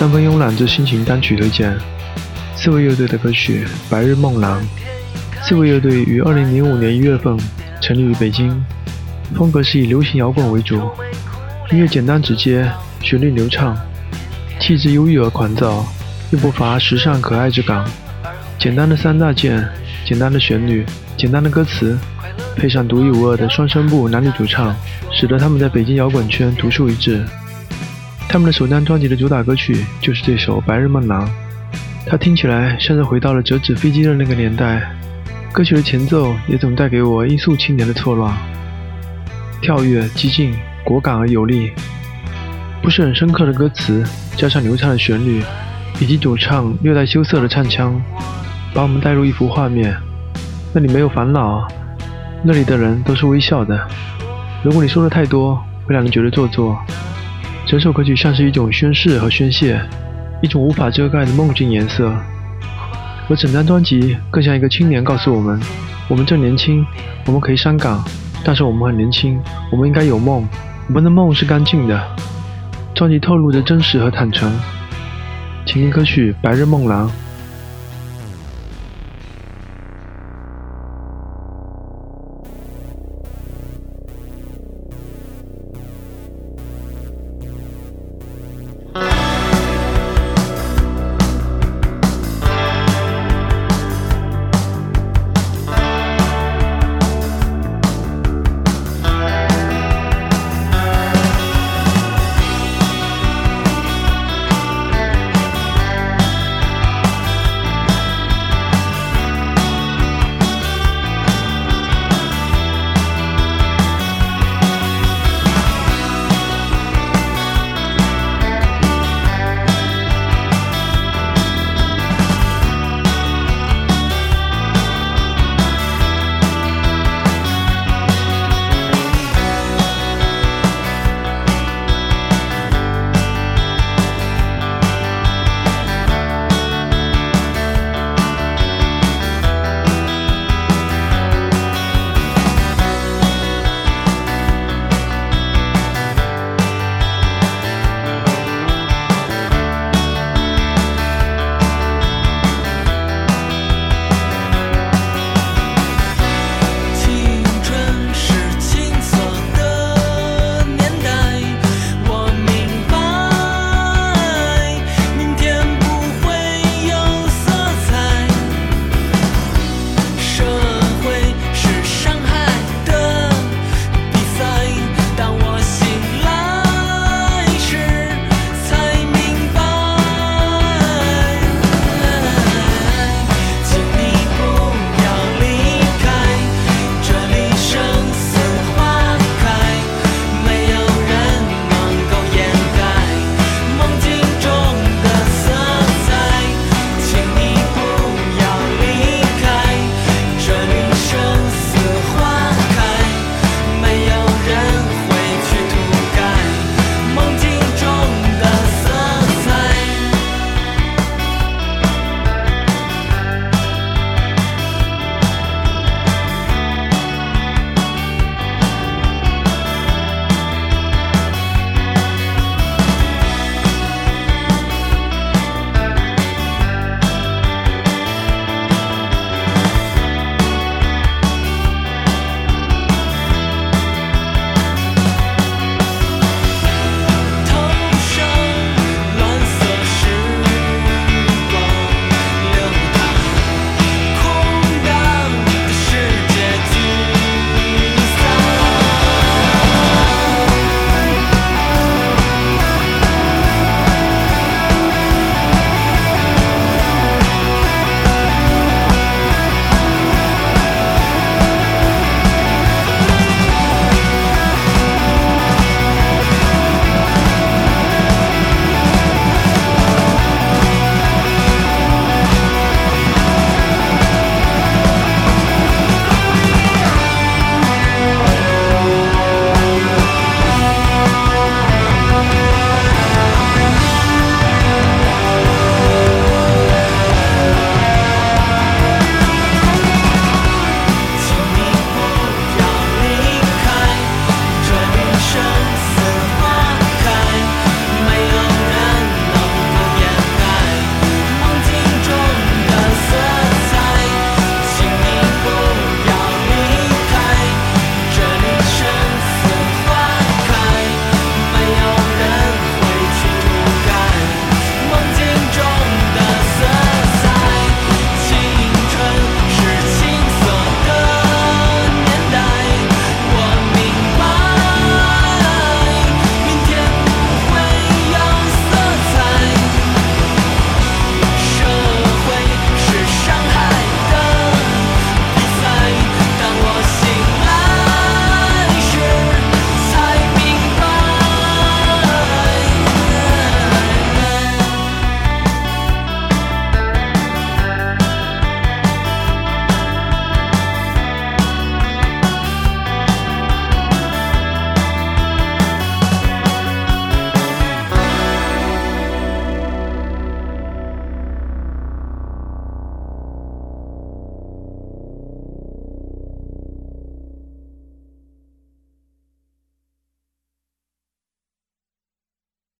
三分慵懒之心情单曲推荐：刺猬乐队的歌曲《白日梦郎》。刺猬乐队于2005年1月份成立于北京，风格是以流行摇滚为主，音乐简单直接，旋律流畅，气质忧郁而狂躁，又不乏时尚可爱之感。简单的三大件，简单的旋律，简单的歌词，配上独一无二的双声部男女主唱，使得他们在北京摇滚圈独树一帜。他们的首张专辑的主打歌曲就是这首《白日梦郎》，它听起来像是回到了折纸飞机的那个年代。歌曲的前奏也总带给我音速青年的错乱，跳跃、激进、果敢而有力，不是很深刻的歌词，加上流畅的旋律，以及主唱略带羞涩的唱腔，把我们带入一幅画面。那里没有烦恼，那里的人都是微笑的。如果你说的太多，会让人觉得做作。整首歌曲像是一种宣誓和宣泄，一种无法遮盖的梦境颜色。而整张专辑更像一个青年告诉我们：我们正年轻，我们可以伤感，但是我们很年轻，我们应该有梦，我们的梦是干净的。专辑透露着真实和坦诚。请听歌曲《白日梦郎》。